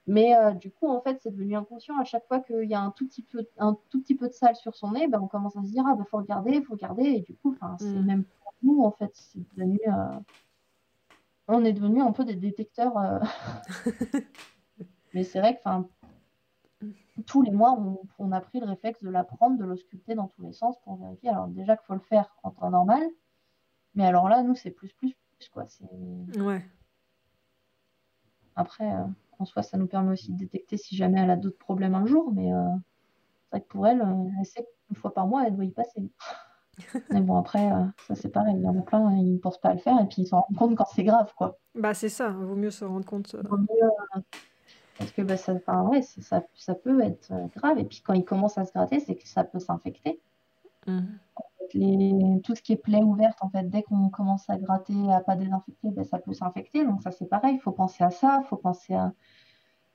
Mais euh, du coup, en fait, c'est devenu inconscient. À chaque fois qu'il y a un tout petit peu, un tout petit peu de sale sur son nez, ben, on commence à se dire, ah, ben, faut regarder, faut regarder. Et du coup, c'est mm. même pour nous, en fait, c'est devenu. Euh, on est devenu un peu des détecteurs. Euh. Mais c'est vrai que, tous les mois, on, a pris le réflexe de la prendre, de l'ausculter dans tous les sens pour vérifier. Alors, déjà qu'il faut le faire en temps normal. Mais alors là, nous, c'est plus, plus, plus, quoi. Ouais. Après en soi, ça nous permet aussi de détecter si jamais elle a d'autres problèmes un jour. Mais euh, c'est vrai que pour elle, euh, elle sait qu'une fois par mois, elle doit y passer. mais bon, après, euh, ça c'est pareil. Il y en a plein, ils ne pensent pas à le faire et puis ils s'en rendent compte quand c'est grave. quoi. Bah, c'est ça, vaut mieux se rendre compte. Parce que bah, ça, ouais, ça, ça, peut être grave. Et puis quand il commence à se gratter, c'est que ça peut s'infecter. Mmh tout ce qui est plaie ouverte, en fait, dès qu'on commence à gratter, à pas désinfecter, ben, ça peut s'infecter. Donc ça, c'est pareil. Il faut penser à ça. Il faut penser à.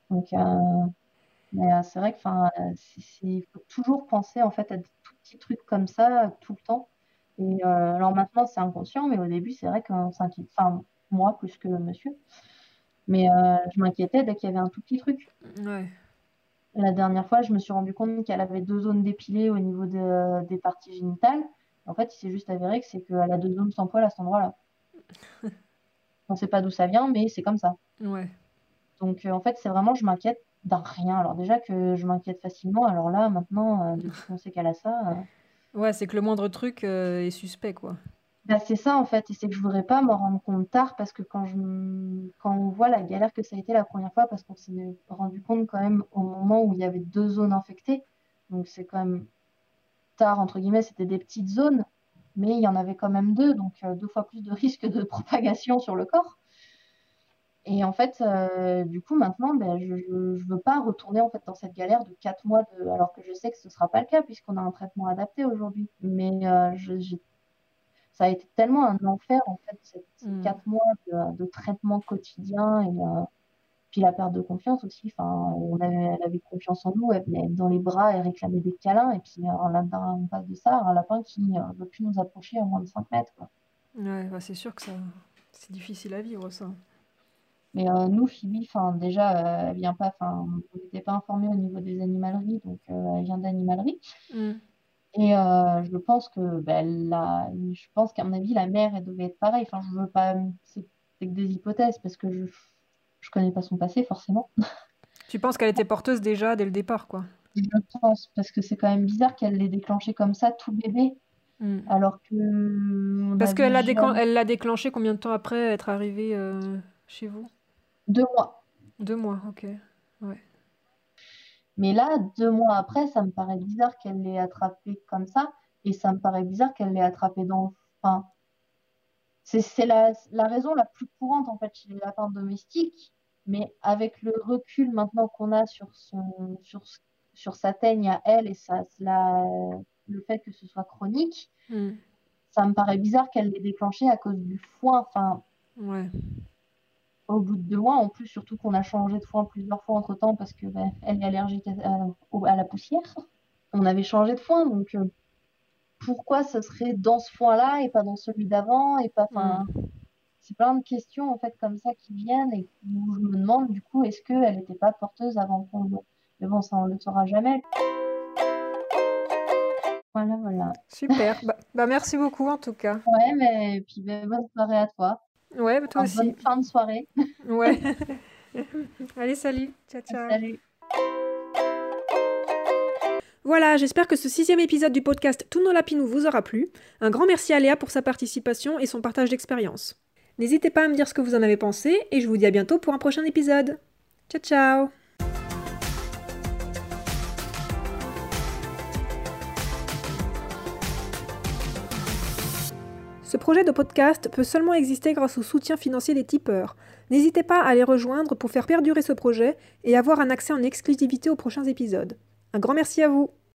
Donc, euh, mais euh, c'est vrai que, enfin, il faut toujours penser en fait à des tout petits trucs comme ça tout le temps. Et euh, alors maintenant, c'est inconscient, mais au début, c'est vrai qu'on s'inquiète. Enfin, moi plus que monsieur. Mais je m'inquiétais dès qu'il y avait un tout petit truc. Ouais. La dernière fois, je me suis rendu compte qu'elle avait deux zones dépilées au niveau des parties génitales. En fait, il s'est juste avéré que c'est qu'elle a deux zones sans poil à cet endroit-là. On ne sait pas d'où ça vient, mais c'est comme ça. Ouais. Donc, euh, en fait, c'est vraiment, je m'inquiète d'un rien. Alors, déjà que je m'inquiète facilement, alors là, maintenant, euh, depuis qu'on sait qu'elle a ça. Euh, ouais, c'est que le moindre truc est suspect, quoi. Bah, c'est ça, en fait. Et c'est que je voudrais pas m'en rendre compte tard parce que quand, on voit la galère que ça a été la première fois, parce qu'on s'est rendu compte quand même au moment où il y avait deux zones infectées. Donc, c'est quand même entre guillemets, c'était des petites zones, mais il y en avait quand même deux, donc euh, deux fois plus de risque de propagation sur le corps. Et en fait, euh, du coup, maintenant, ben, je ne veux pas retourner en fait dans cette galère de quatre mois, alors que je sais que ce ne sera pas le cas puisqu'on a un traitement adapté aujourd'hui. Mais euh, ça a été tellement un enfer en fait, ces, mmh. quatre mois de, traitement quotidien et, puis la perte de confiance aussi. Enfin, on avait, elle avait confiance en nous, elle venait dans les bras, elle réclamait des câlins. Et puis euh, on passe de ça un lapin qui ne veut plus nous approcher à moins de 5 mètres. Quoi. Ouais, bah, c'est sûr que ça, c'est difficile à vivre ça. Mais euh, nous, Phoebe, enfin, déjà, euh, elle vient pas, enfin, on n'était pas informés au niveau des animaleries, donc elle vient d'animalerie. Mm. Et je pense que, ben, la, je pense qu'à mon avis, la mère, elle devait être pareille. Enfin, je veux pas, c'est que des hypothèses parce que je je connais pas son passé forcément. Tu penses qu'elle était porteuse déjà dès le départ, quoi? Je pense, parce que c'est quand même bizarre qu'elle l'ait déclenché comme ça, tout bébé. Hmm. Alors que. Parce qu'elle l'a l'a déclenché combien de temps après être arrivée euh, chez vous? Deux mois. Deux mois, ok. Ouais. Mais là, deux mois après, ça me paraît bizarre qu'elle l'ait attrapée comme ça. Et ça me paraît bizarre qu'elle l'ait attrapée dans. Enfin, c'est la, la, raison la plus courante en fait chez les lapins domestiques. Mais avec le recul maintenant qu'on a sur, son, sur, sur sa teigne à elle et ça, le fait que ce soit chronique, hmm. ça me paraît bizarre qu'elle l'ait déclenché à cause du foin. Enfin, ouais. Au bout de deux mois, en plus, surtout qu'on a changé de foin plusieurs fois entre temps parce qu'elle ben, est allergique à, la poussière. On avait changé de foin, donc euh, pourquoi ce serait dans ce foin-là et pas dans celui d'avant et pas. Hmm c'est plein de questions en fait comme ça qui viennent et où je me demande du coup est-ce qu'elle n'était pas porteuse avant qu'on le... Mais bon, ça on le saura jamais. Voilà, voilà. Super. bah, bah, merci beaucoup en tout cas. Ouais, mais puis bah, bonne soirée à toi. Ouais, bah, toi aussi. Bonne fin de soirée. ouais. Allez, salut. Ciao, ciao. Salut. Voilà, j'espère que ce sixième épisode du podcast Tous nos lapinous vous aura plu. Un grand merci à Léa pour sa participation et son partage d'expérience. N'hésitez pas à me dire ce que vous en avez pensé et je vous dis à bientôt pour un prochain épisode. Ciao ciao Ce projet de podcast peut seulement exister grâce au soutien financier des tipeurs. N'hésitez pas à les rejoindre pour faire perdurer ce projet et avoir un accès en exclusivité aux prochains épisodes. Un grand merci à vous